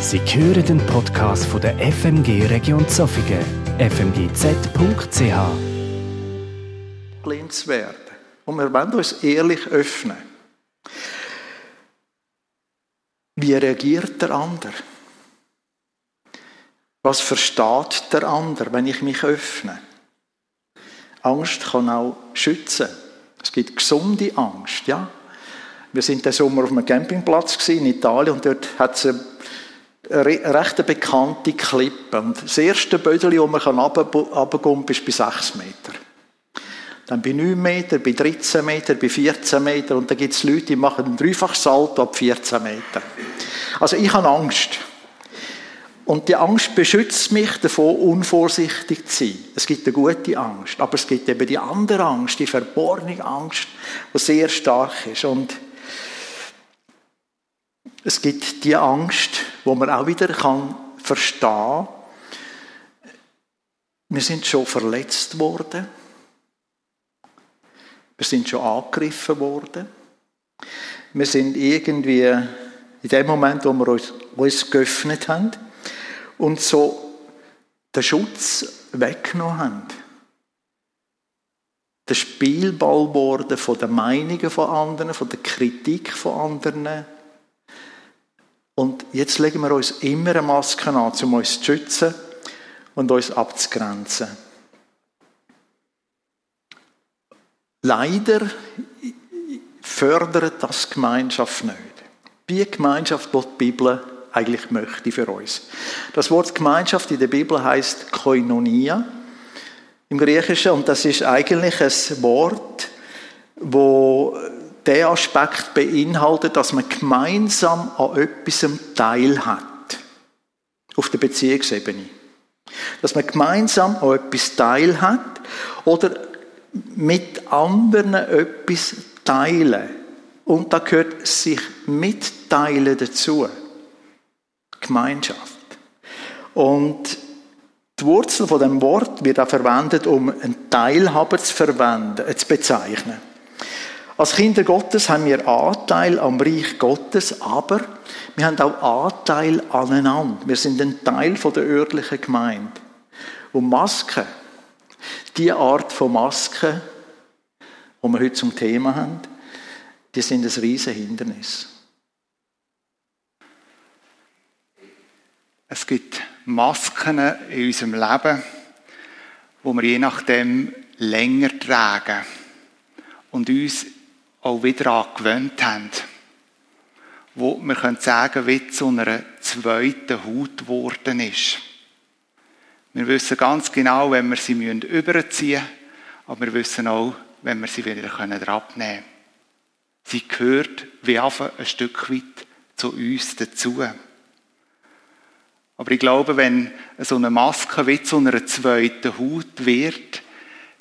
Sie hören den Podcast von der FMG Region Zofingen, fmgz.ch. Und wir wollen uns ehrlich öffnen. Wie reagiert der andere? Was versteht der andere, wenn ich mich öffne? Angst kann auch schützen. Es gibt gesunde Angst, ja. Wir sind den Sommer auf einem Campingplatz in Italien und dort hat es eine recht bekannte Klippe. Und das erste Bödeli, wo man runtergehen kann, ist bei 6 Meter. Dann bei 9 Meter, bei 13 Meter, bei 14 Meter. Und dann gibt es Leute, die machen einen Dreifachsalto ab 14 Meter. Also ich habe Angst. Und die Angst beschützt mich davor, unvorsichtig zu sein. Es gibt eine gute Angst, aber es gibt eben die andere Angst, die verborgene Angst, die sehr stark ist. Und es gibt die Angst, wo man auch wieder kann verstehen. Wir sind schon verletzt worden. Wir sind schon angegriffen worden. Wir sind irgendwie in dem Moment, wo wir uns, uns geöffnet haben und so den Schutz weggenommen haben. Der Spielball geworden von den Meinungen von anderen, von der Kritik von anderen. Jetzt legen wir uns immer eine Maske an, um uns zu schützen und uns abzugrenzen. Leider fördert das Gemeinschaft nicht. Wie Gemeinschaft, die die Bibel eigentlich möchte für uns. Das Wort Gemeinschaft in der Bibel heißt Koinonia im Griechischen und das ist eigentlich ein Wort, wo der Aspekt beinhaltet, dass man gemeinsam an etwas teil hat. Auf der Beziehungsebene. Dass man gemeinsam an etwas teil hat oder mit anderen etwas teilen. Und da gehört sich mitteilen dazu. Gemeinschaft. Und die Wurzel von dem Wort wird auch verwendet, um einen Teilhaber zu verwenden, zu bezeichnen. Als Kinder Gottes haben wir Anteil am Reich Gottes, aber wir haben auch Anteil aneinander. Wir sind ein Teil der örtlichen Gemeinde. Und Masken, die Art von Masken, die wir heute zum Thema haben, die sind ein riesen Hindernis. Es gibt Masken in unserem Leben, wo wir je nachdem länger tragen und uns auch wieder angewöhnt haben. Wo können sagen, wie zu einer zweiten Haut geworden ist. Wir wissen ganz genau, wenn wir sie überziehen müssen, aber wir wissen auch, wenn wir sie wieder abnehmen können. Sie gehört wie ein Stück weit zu uns dazu. Aber ich glaube, wenn so eine Maske wie zu einer zweiten Haut wird,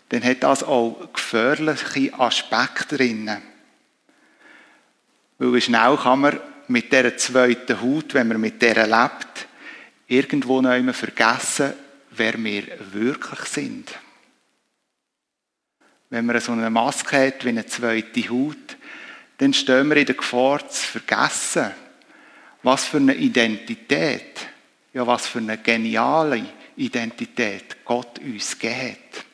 dann hat das auch gefährliche Aspekte drin. Weil schnell kann man mit dieser zweiten Haut, wenn man mit der lebt, irgendwo noch einmal vergessen, wer wir wirklich sind. Wenn man so eine Maske hat wie eine zweite Haut, dann stehen wir in der Gefahr zu vergessen, was für eine Identität ja, was für eine geniale Identität Gott uns gegeben hat.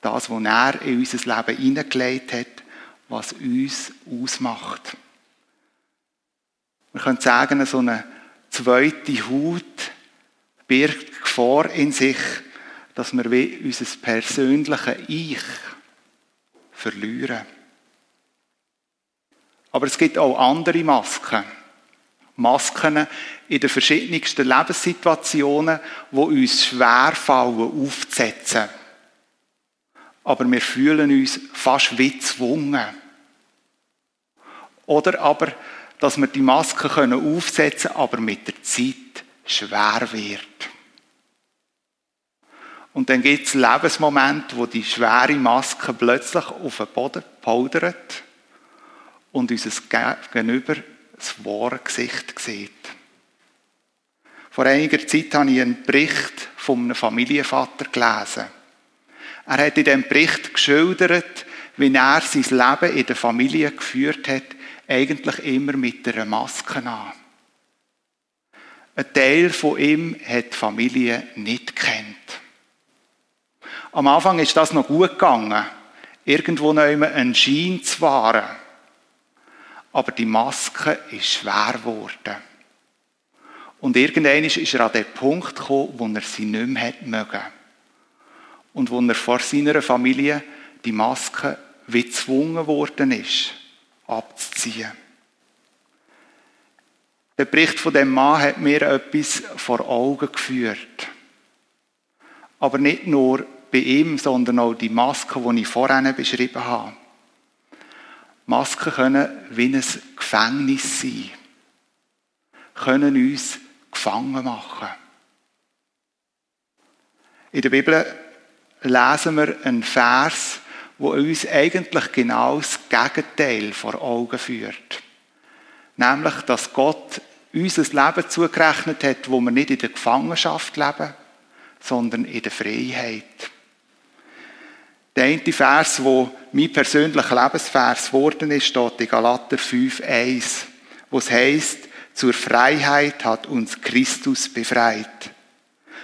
Das, was er in unser Leben hineingelegt hat, was uns ausmacht. Wir können sagen, so eine zweite Haut birgt Gefahr in sich, dass wir wie unser persönliches Ich verlieren. Aber es gibt auch andere Masken. Masken in den verschiedensten Lebenssituationen, die uns schwerfallen aufzusetzen. Aber wir fühlen uns fast wie gezwungen. Oder aber, dass wir die Maske aufsetzen können, aber mit der Zeit schwer wird. Und dann gibt es Lebensmomente, wo die schwere Maske plötzlich auf den Boden poudert und unser Gegenüber das wahre Gesicht sieht. Vor einiger Zeit habe ich einen Bericht von einem Familienvater gelesen. Er hat in diesem Bericht geschildert, wie er sein Leben in der Familie geführt hat, eigentlich immer mit einer Maske an. Ein Teil von ihm hat die Familie nicht kennt. Am Anfang ist das noch gut gegangen, irgendwo noch immer einen Schein zu wahren. Aber die Maske ist schwer geworden. Und irgendwann ist er an den Punkt gekommen, wo er sie nicht mehr mögen. Und wo er vor seiner Familie die Maske wie gezwungen worden ist, abzuziehen. Der Bericht von dem Mann hat mir etwas vor Augen geführt. Aber nicht nur bei ihm, sondern auch die Masken, die ich vorhin beschrieben habe. Masken können wie ein Gefängnis sein, können uns gefangen machen. In der Bibel lesen wir einen Vers, wo uns eigentlich genau das Gegenteil vor Augen führt. Nämlich, dass Gott uns ein Leben zugerechnet hat, wo wir nicht in der Gefangenschaft leben, sondern in der Freiheit. Der eine Vers, wo mein persönlicher Lebensvers geworden ist, steht in Galater 5,1, wo es heißt, zur Freiheit hat uns Christus befreit.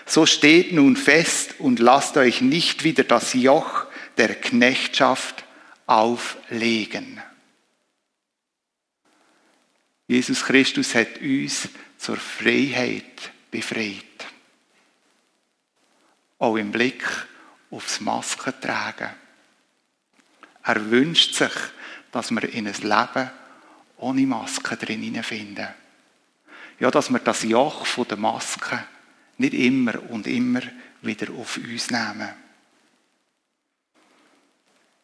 So steht nun fest und lasst euch nicht wieder das Joch der Knechtschaft auflegen. Jesus Christus hat uns zur Freiheit befreit. Auch im Blick aufs Maskentragen. Er wünscht sich, dass wir in ein Leben ohne Maske drin finden. Ja, dass wir das Joch der Maske nicht immer und immer wieder auf uns nehmen.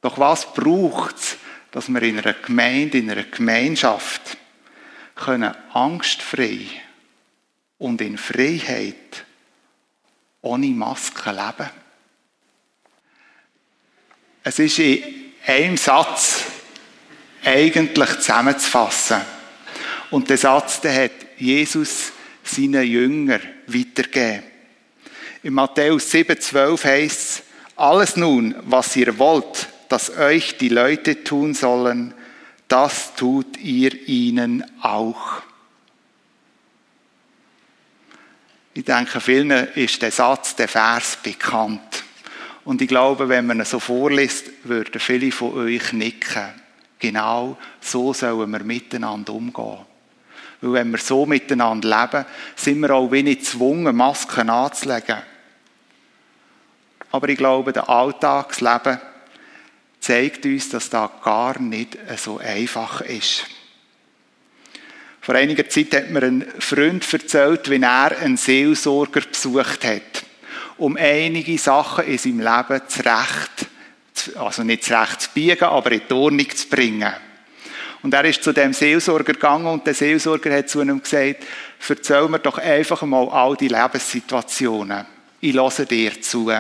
Doch was braucht es, dass wir in einer Gemeinde, in einer Gemeinschaft können angstfrei und in Freiheit ohne Maske leben? Es ist in einem Satz eigentlich zusammenzufassen. Und der Satz, der hat Jesus seinen Jünger weitergegeben. In Matthäus 7,12 heißt es, alles nun, was ihr wollt, dass euch die Leute tun sollen, das tut ihr ihnen auch. Ich denke, vielen ist der Satz, der Vers bekannt. Und ich glaube, wenn man ihn so vorliest, würden viele von euch nicken. Genau so sollen wir miteinander umgehen. Weil wenn wir so miteinander leben, sind wir auch wenig gezwungen, Masken anzulegen. Aber ich glaube, das Alltagsleben zeigt uns, dass das gar nicht so einfach ist. Vor einiger Zeit hat mir ein Freund erzählt, wie er einen Seelsorger besucht hat, um einige Sachen in seinem Leben zurecht, also nicht zurecht zu biegen, aber in die Ordnung zu bringen. Und er ist zu dem Seelsorger gegangen und der Seelsorger hat zu ihm gesagt, erzähl mir doch einfach mal all die Lebenssituationen. Ich lasse dir zu.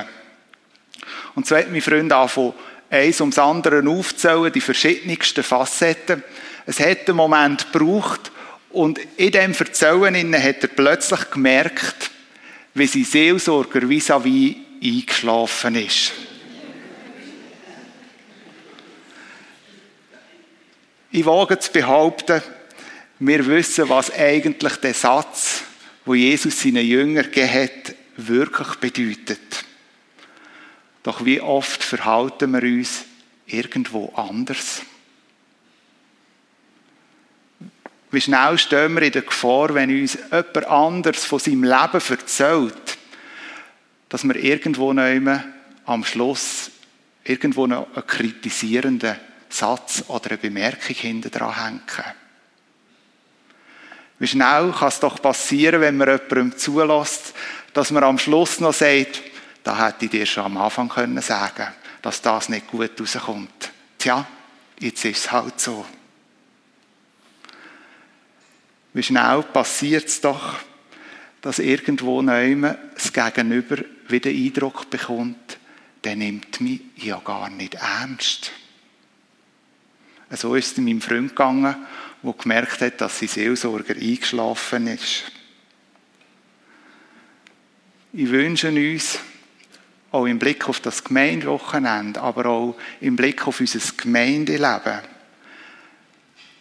Und so hat mein Freund angefangen, eins ums andere aufzählen, die verschiedensten Facetten. Es hat einen Moment gebraucht und in dem Verzählen hat er plötzlich gemerkt, wie sein Seelsorger vis-à-vis eingeschlafen ist. Ich wage zu behaupten, wir wissen, was eigentlich der Satz, wo Jesus seinen Jüngern gegeben hat, wirklich bedeutet. Doch wie oft verhalten wir uns irgendwo anders? Wie schnell stehen wir in der Gefahr, wenn uns jemand anders von seinem Leben erzählt, dass wir irgendwo noch am Schluss irgendwo noch einen kritisierenden Satz oder eine Bemerkung hinter dran hängen. Wie schnell kann es doch passieren, wenn man jemandem zulässt, dass man am Schluss noch sagt, da hätte ich dir schon am Anfang können sagen dass das nicht gut rauskommt. Tja, jetzt ist es halt so. Wie schnell passiert es doch, dass irgendwo neuem das Gegenüber wieder Eindruck bekommt, der nimmt mich ja gar nicht ernst. So ist es meinem Freund gegangen, der gemerkt hat, dass sein Seelsorger eingeschlafen ist. Ich wünsche uns, auch im Blick auf das Gemeindewochenende, aber auch im Blick auf unser Gemeindeleben,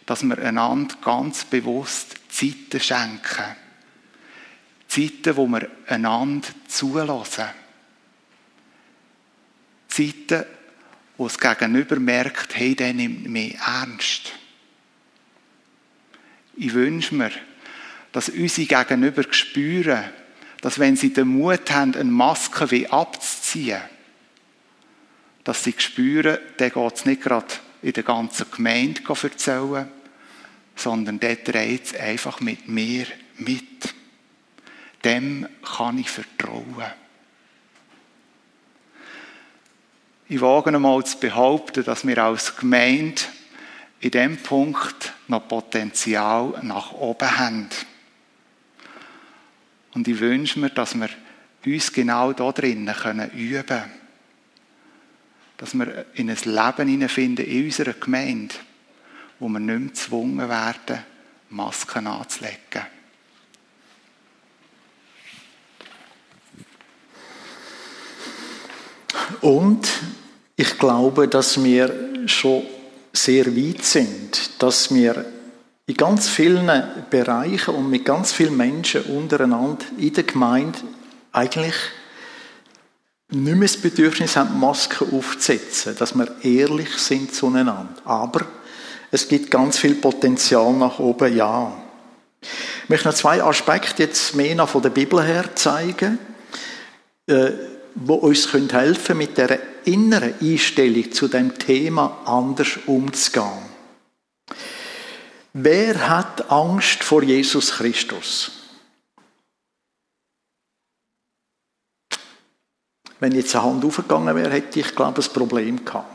dass wir einander ganz bewusst Zeiten schenken. Zeiten, wo wir einander zulassen. Zeiten, wo das Gegenüber merkt, hey, der nimmt mich ernst. Ich wünsche mir, dass unsere Gegenüber spüren, dass wenn sie den Mut haben, eine Maske wie abzuziehen, dass sie spüren, der geht es nicht gerade in der ganzen Gemeinde erzählen, sondern der dreht es einfach mit mir mit. Dem kann ich vertrauen. Ich wage einmal zu behaupten, dass wir als Gemeinde in diesem Punkt noch Potenzial nach oben haben. Und ich wünsche mir, dass wir uns genau da drinnen können üben können. Dass wir in ein Leben hineinfinden in unserer Gemeinde, wo wir nicht mehr gezwungen werden, Masken anzulegen. Und ich glaube, dass wir schon sehr weit sind, dass wir in ganz vielen Bereichen und mit ganz vielen Menschen untereinander in der Gemeinde eigentlich nicht mehr das Bedürfnis haben, Masken aufzusetzen, dass wir ehrlich sind zueinander. Aber es gibt ganz viel Potenzial nach oben, ja. Ich möchte noch zwei Aspekte jetzt mehr noch von der Bibel her zeigen. Äh, wo uns helfen können, mit der inneren Einstellung zu dem Thema anders umzugehen. Wer hat Angst vor Jesus Christus? Wenn jetzt eine Hand aufgegangen wäre, hätte ich, glaube ich, ein Problem gehabt.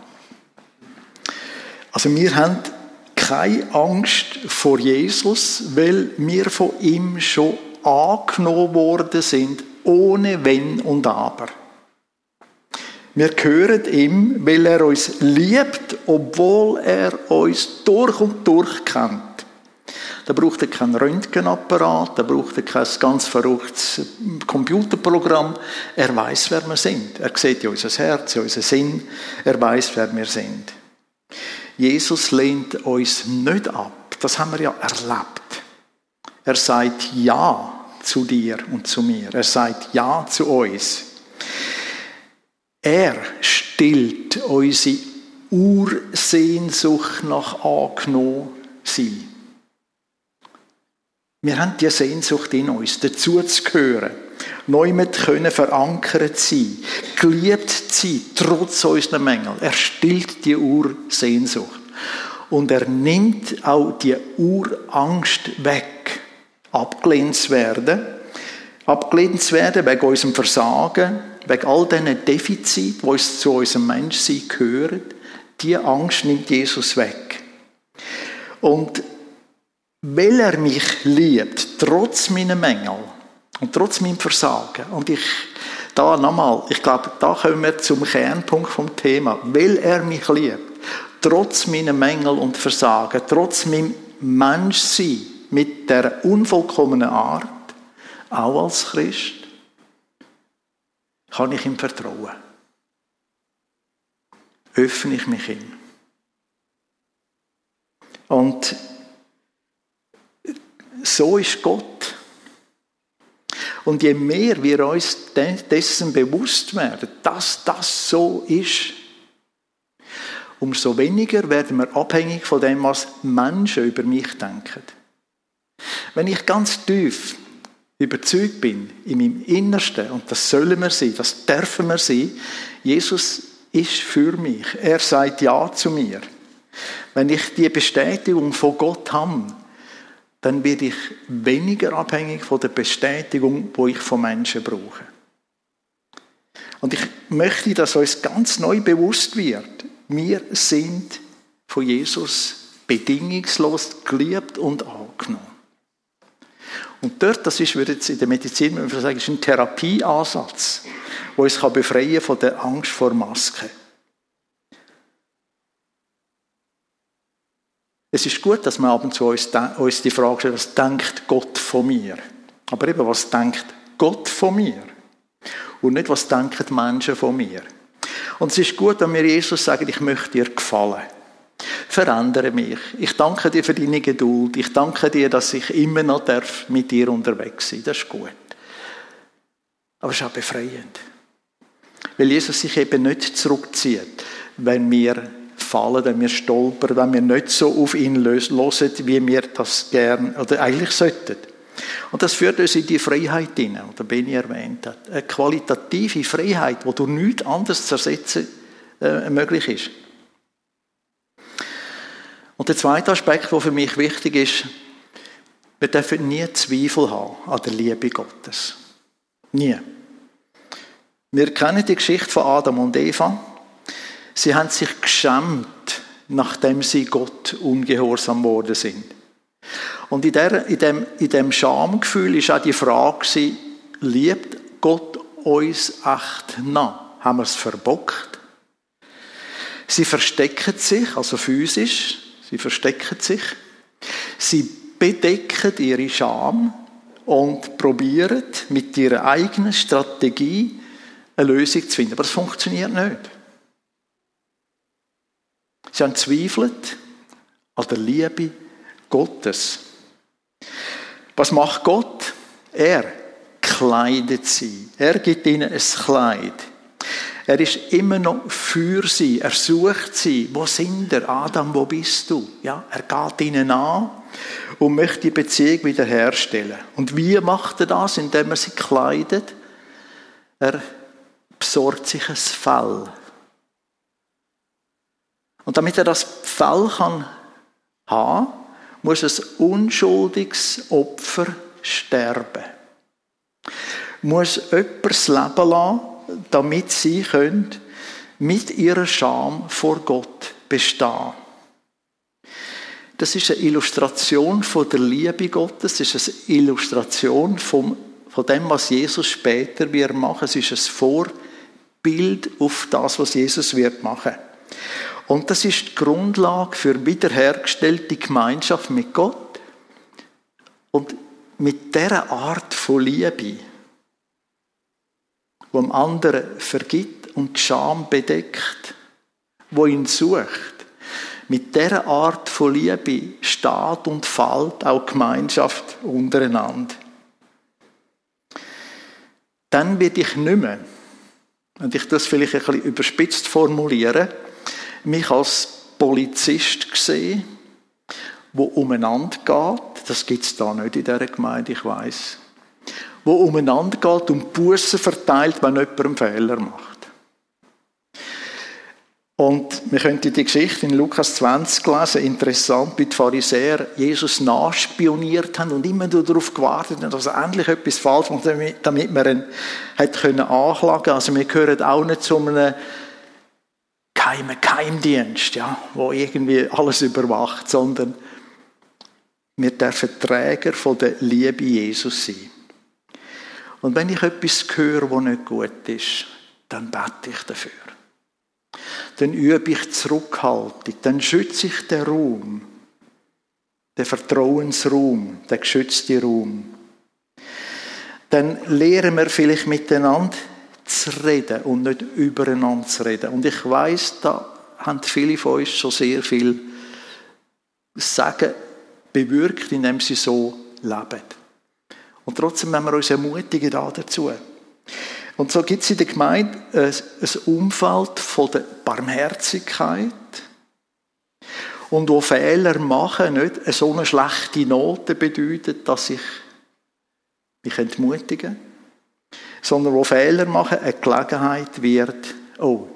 Also wir haben keine Angst vor Jesus, weil wir von ihm schon angenommen worden sind, ohne Wenn und Aber. Wir gehören ihm, weil er uns liebt, obwohl er uns durch und durch kennt. Da braucht er keinen Röntgenapparat, da braucht er kein ganz verrücktes Computerprogramm. Er weiß, wer wir sind. Er sieht ja unser Herz, ja unseren Sinn. Er weiß, wer wir sind. Jesus lehnt uns nicht ab. Das haben wir ja erlebt. Er sagt Ja zu dir und zu mir. Er sagt Ja zu uns. Er stillt unsere Ursehnsucht nach angenommen sein. Wir haben die Sehnsucht in uns, dazu zu gehören, neu mit können verankert sein, geliebt zu sein, trotz unserer Mängel. Er stillt die Ursehnsucht. Und er nimmt auch die Urangst weg, abgelehnt zu werden. Abgelehnt zu werden wegen unserem Versagen, wegen all diesen Defiziten, die zu unserem Menschsein gehören, diese Angst nimmt Jesus weg. Und weil er mich liebt, trotz meiner Mängel und trotz meinem Versagen, und ich, da nochmal, ich glaube, da kommen wir zum Kernpunkt vom Thema, weil er mich liebt, trotz meiner Mängel und Versagen, trotz meinem Menschsein mit der unvollkommenen Art, auch als Christ, kann ich ihm vertrauen? Öffne ich mich ihm? Und so ist Gott. Und je mehr wir uns dessen bewusst werden, dass das so ist, umso weniger werden wir abhängig von dem, was Menschen über mich denken. Wenn ich ganz tief überzeugt bin, in meinem Innersten, und das sollen wir sein, das dürfen wir sein, Jesus ist für mich. Er sagt Ja zu mir. Wenn ich die Bestätigung von Gott habe, dann werde ich weniger abhängig von der Bestätigung, wo ich von Menschen brauche. Und ich möchte, dass uns ganz neu bewusst wird, wir sind von Jesus bedingungslos geliebt und angenommen. Und dort, das ist, würde jetzt in der Medizin man sagen, ist ein Therapieansatz, der uns kann befreien von der Angst vor Masken. Es ist gut, dass man ab und zu uns, uns die Frage stellt, was denkt Gott von mir? Aber eben, was denkt Gott von mir? Und nicht, was denken Menschen von mir? Und es ist gut, wenn wir Jesus sagen, ich möchte dir gefallen. Verändere mich. Ich danke dir für deine Geduld. Ich danke dir, dass ich immer noch darf mit dir unterwegs sein. Das ist gut. Aber es ist auch befreiend. Weil Jesus sich eben nicht zurückzieht, wenn wir fallen, wenn wir stolpern, wenn wir nicht so auf ihn hören, wie wir das gern oder eigentlich sollten. Und das führt uns in die Freiheit hinein, die Benny erwähnt hat. Eine qualitative Freiheit, die durch nichts anderes zu ersetzen äh, möglich ist. Und der zweite Aspekt, der für mich wichtig ist, wir dürfen nie Zweifel haben an der Liebe Gottes. Nie. Wir kennen die Geschichte von Adam und Eva. Sie haben sich geschämt, nachdem sie Gott ungehorsam worden sind. Und in, der, in, dem, in dem Schamgefühl ist auch die Frage, liebt Gott uns echt nach? Haben wir es verbockt? Sie verstecken sich, also physisch, sie verstecken sich. Sie bedecken ihre Scham und probieren mit ihrer eigenen Strategie eine Lösung zu finden. Aber es funktioniert nicht. Sie haben zweifelt an der Liebe Gottes. Was macht Gott? Er kleidet sie. Er gibt ihnen ein Kleid. Er ist immer noch für sie. Er sucht sie. Wo sind er? Adam, wo bist du? Ja, er geht ihnen an und möchte die Beziehung wiederherstellen. Und wie macht er das? Indem er sie kleidet. Er besorgt sich ein Fell. Und damit er das Fell kann haben, muss ein unschuldiges Opfer sterben. Muss jemand das Leben lassen, damit sie können mit ihrer Scham vor Gott bestehen. Das ist eine Illustration von der Liebe Gottes, das ist eine Illustration vom, von dem, was Jesus später wird machen. Es ist ein Vorbild auf das, was Jesus wird machen. Und das ist die Grundlage für wiederhergestellte Gemeinschaft mit Gott. Und mit dieser Art von Liebe, wo dem anderen vergibt und Scham bedeckt, wo ihn sucht, mit dieser Art von Liebe steht und fällt auch Gemeinschaft untereinander. Dann wird ich nicht mehr, und ich das vielleicht ein bisschen überspitzt formulieren, mich als Polizist gesehen, wo umeinander geht. Das gibt es da nicht in dieser Gemeinde, ich weiß. Wo umeinander geht und Bussen verteilt, wenn jemand einen Fehler macht. Und wir könnten die Geschichte in Lukas 20 lesen, interessant, wie die Pharisäer Jesus nachspioniert haben und immer darauf gewartet haben, dass er endlich etwas falsch macht, damit man ihn hat können anklagen Also wir gehören auch nicht zu einem geheimen Geheimdienst, ja, wo irgendwie alles überwacht, sondern wir dürfen Träger von der Liebe Jesus sein. Und wenn ich etwas höre, was nicht gut ist, dann bete ich dafür. Dann übe ich Zurückhaltung, dann schütze ich den Raum, den Vertrauensraum, den geschützten Raum. Dann lehren wir vielleicht miteinander zu reden und nicht übereinander zu reden. Und ich weiß, da haben viele von uns schon sehr viel Sagen bewirkt, indem sie so leben. Und trotzdem wenn wir uns ermutigen da dazu. Und so gibt es in der Gemeinde ein Umfeld von der Barmherzigkeit und wo Fehler machen nicht so eine schlechte Note bedeutet, dass ich mich entmutigen sondern wo Fehler machen eine Gelegenheit wird, oh,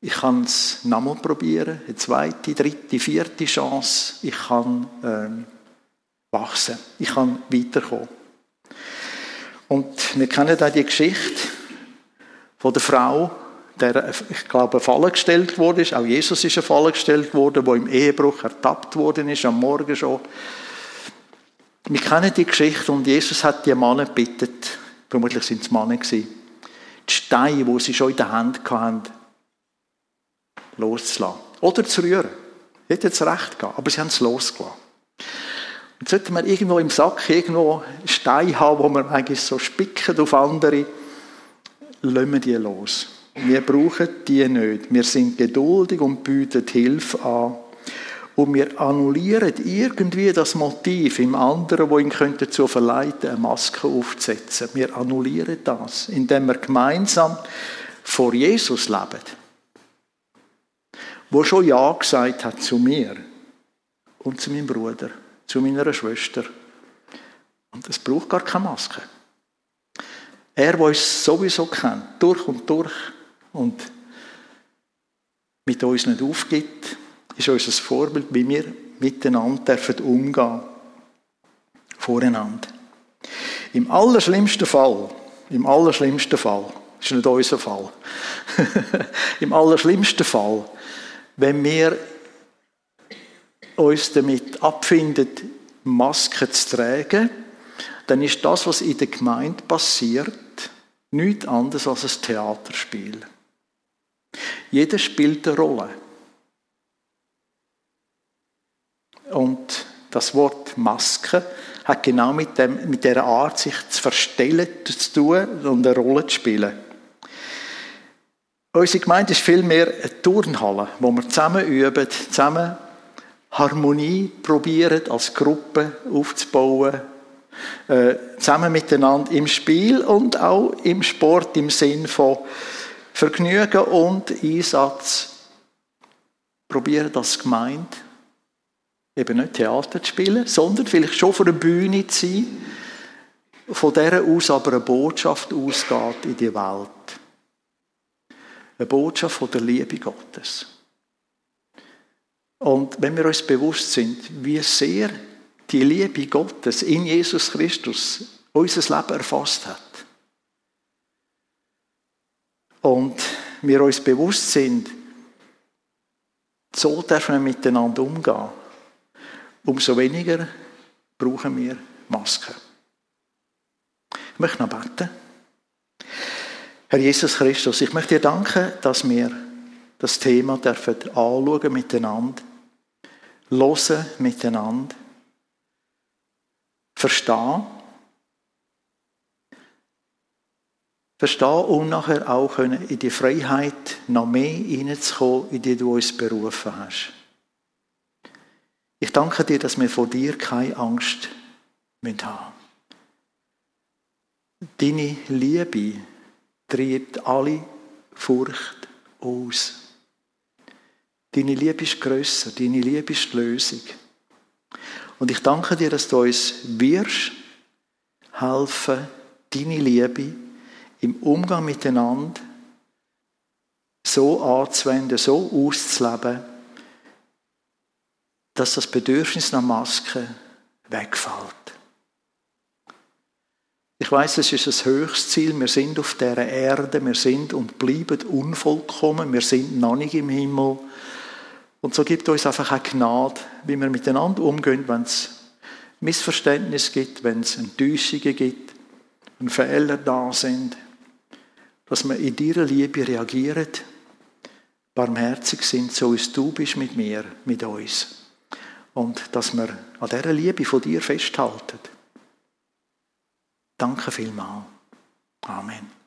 ich kann es nochmal probieren, eine zweite, dritte, vierte Chance, ich kann ähm, wachsen, ich kann weiterkommen. Und wir kennen auch die Geschichte von der Frau, der, ich glaube, Falle gestellt wurde. Auch Jesus ist eine Falle gestellt worden, wo im Ehebruch ertappt worden ist, am Morgen schon. Wir kennen die Geschichte und Jesus hat die Männer gebeten, vermutlich sind es Männer gewesen, die Steine, die sie schon in der Hand hatten, loszulassen. Oder zu rühren. Hätte jetzt recht gehabt, aber sie haben es losgelassen. Und sollte man irgendwo im Sack irgendwo Steine haben, wo man eigentlich so spicken auf andere, lassen wir die los. Wir brauchen die nicht. Wir sind geduldig und bieten Hilfe an. Und wir annullieren irgendwie das Motiv im anderen, wo ihn dazu verleiten, eine Maske aufzusetzen. Wir annullieren das, indem wir gemeinsam vor Jesus leben. Wo schon Ja gesagt hat zu mir und zu meinem Bruder, zu meiner Schwester. Und es braucht gar keine Maske. Er, der uns sowieso kennt, durch und durch und mit uns nicht aufgibt, ist unser Vorbild, wie wir miteinander dürfen umgehen voreinander. Im allerschlimmsten Fall, im allerschlimmsten Fall, ist nicht unser Fall, im allerschlimmsten Fall, wenn wir uns damit abfinden, Masken zu tragen, dann ist das, was in der Gemeinde passiert, nichts anderes als ein Theaterspiel. Jeder spielt eine Rolle. Und das Wort Maske hat genau mit, dem, mit der Art, sich zu verstellen zu tun und eine Rolle zu spielen. Unsere Gemeinde ist vielmehr eine Turnhalle, wo wir zusammen üben, zusammen Harmonie probieren, als Gruppe aufzubauen, äh, zusammen miteinander im Spiel und auch im Sport im Sinn von Vergnügen und Einsatz. Probieren das Gemeinde eben nicht Theater zu spielen, sondern vielleicht schon vor der Bühne zu sein, von der aus aber eine Botschaft ausgeht in die Welt. Eine Botschaft von der Liebe Gottes. Und wenn wir uns bewusst sind, wie sehr die Liebe Gottes in Jesus Christus unser Leben erfasst hat. Und wir uns bewusst sind, so dürfen wir miteinander umgehen, umso weniger brauchen wir Masken. Ich möchte noch beten. Herr Jesus Christus, ich möchte dir danken, dass wir das Thema dürfen anschauen miteinander, hören miteinander verstehen. Verstehen und nachher auch in die Freiheit noch mehr hineinzukommen, in die du uns berufen hast. Ich danke dir, dass wir vor dir keine Angst haben müssen. Deine Liebe treibt alle Furcht aus. Deine Liebe ist grösser, deine Liebe ist die Lösung. Und ich danke dir, dass du uns wirst helfen, deine Liebe im Umgang miteinander so anzuwenden, so auszuleben, dass das Bedürfnis nach Maske wegfällt. Ich weiß, es ist das höchste Ziel. Wir sind auf der Erde, wir sind und bleiben unvollkommen, wir sind noch nicht im Himmel. Und so gibt uns einfach eine Gnade, wie wir miteinander umgehen, wenn es Missverständnisse gibt, wenn es Enttäuschungen gibt, wenn Fehler da sind, dass wir in deiner Liebe reagieren, barmherzig sind, so wie du bist mit mir, mit uns. Und dass wir an dieser Liebe von dir festhalten. Danke vielmals. Amen.